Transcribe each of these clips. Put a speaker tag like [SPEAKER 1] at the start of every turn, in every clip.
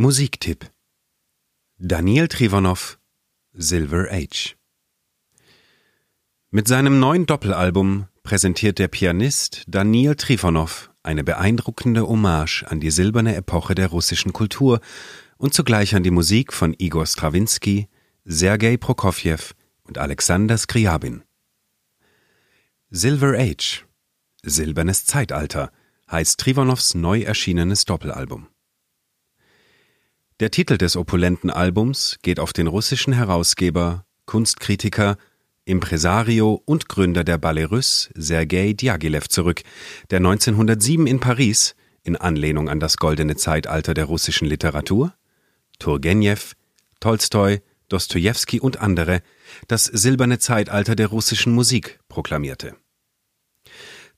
[SPEAKER 1] Musiktipp Daniel Trivonow Silver Age Mit seinem neuen Doppelalbum präsentiert der Pianist Daniel Trivonow eine beeindruckende Hommage an die silberne Epoche der russischen Kultur und zugleich an die Musik von Igor Strawinski, Sergei Prokofjew und Alexander Skriabin. Silver Age Silbernes Zeitalter heißt Trivonows neu erschienenes Doppelalbum. Der Titel des opulenten Albums geht auf den russischen Herausgeber, Kunstkritiker, Impresario und Gründer der Ballet Russe Sergei Diaghilev zurück, der 1907 in Paris, in Anlehnung an das goldene Zeitalter der russischen Literatur, Turgenev, Tolstoi, Dostojewski und andere, das silberne Zeitalter der russischen Musik proklamierte.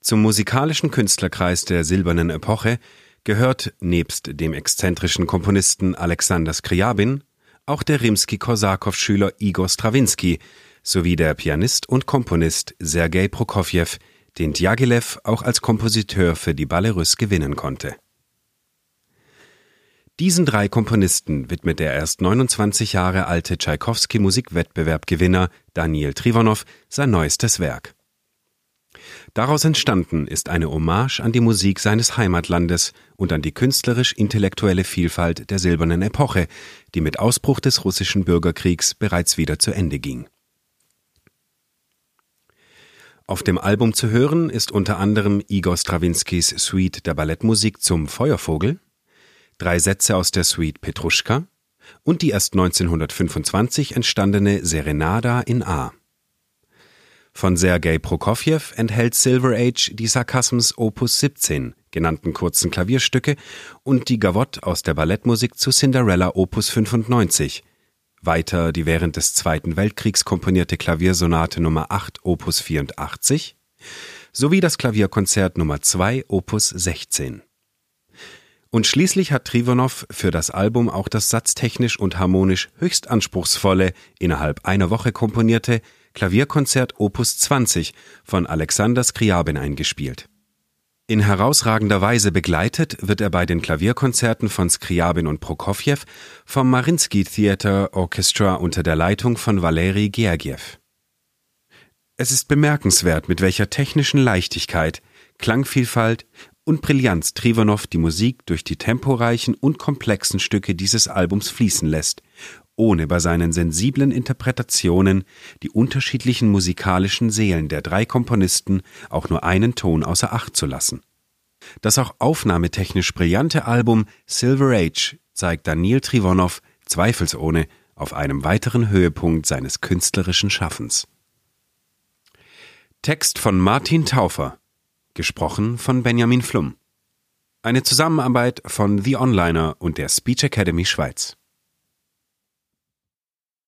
[SPEAKER 1] Zum musikalischen Künstlerkreis der silbernen Epoche gehört nebst dem exzentrischen Komponisten Alexander Skriabin auch der Rimski-Korsakow-Schüler Igor Strawinski sowie der Pianist und Komponist Sergei Prokofjew, den Djagilev auch als Kompositeur für die Ballerus gewinnen konnte. Diesen drei Komponisten widmet der erst 29 Jahre alte Tschaikowski-Musikwettbewerbgewinner Daniel Trivonow sein neuestes Werk. Daraus entstanden ist eine Hommage an die Musik seines Heimatlandes und an die künstlerisch-intellektuelle Vielfalt der silbernen Epoche, die mit Ausbruch des russischen Bürgerkriegs bereits wieder zu Ende ging. Auf dem Album zu hören ist unter anderem Igor Strawinskys Suite der Ballettmusik zum Feuervogel, drei Sätze aus der Suite Petruschka und die erst 1925 entstandene Serenada in A. Von Sergei Prokofjew enthält Silver Age die Sarkasms Opus 17 genannten kurzen Klavierstücke und die Gavotte aus der Ballettmusik zu Cinderella Opus 95, weiter die während des Zweiten Weltkriegs komponierte Klaviersonate Nummer 8 Opus 84 sowie das Klavierkonzert Nummer 2 Opus 16. Und schließlich hat Trivonow für das Album auch das satztechnisch und harmonisch höchst anspruchsvolle, innerhalb einer Woche komponierte Klavierkonzert Opus 20 von Alexander Skriabin eingespielt. In herausragender Weise begleitet wird er bei den Klavierkonzerten von Skriabin und Prokofjew vom Marinsky Theater Orchestra unter der Leitung von Valeri Gergiev. Es ist bemerkenswert, mit welcher technischen Leichtigkeit, Klangvielfalt und Brillanz Trivonow die Musik durch die temporeichen und komplexen Stücke dieses Albums fließen lässt ohne bei seinen sensiblen Interpretationen die unterschiedlichen musikalischen Seelen der drei Komponisten auch nur einen Ton außer Acht zu lassen. Das auch aufnahmetechnisch brillante Album Silver Age zeigt Daniel Trivonow zweifelsohne auf einem weiteren Höhepunkt seines künstlerischen Schaffens. Text von Martin Taufer, gesprochen von Benjamin Flum. Eine Zusammenarbeit von The Onliner und der Speech Academy Schweiz.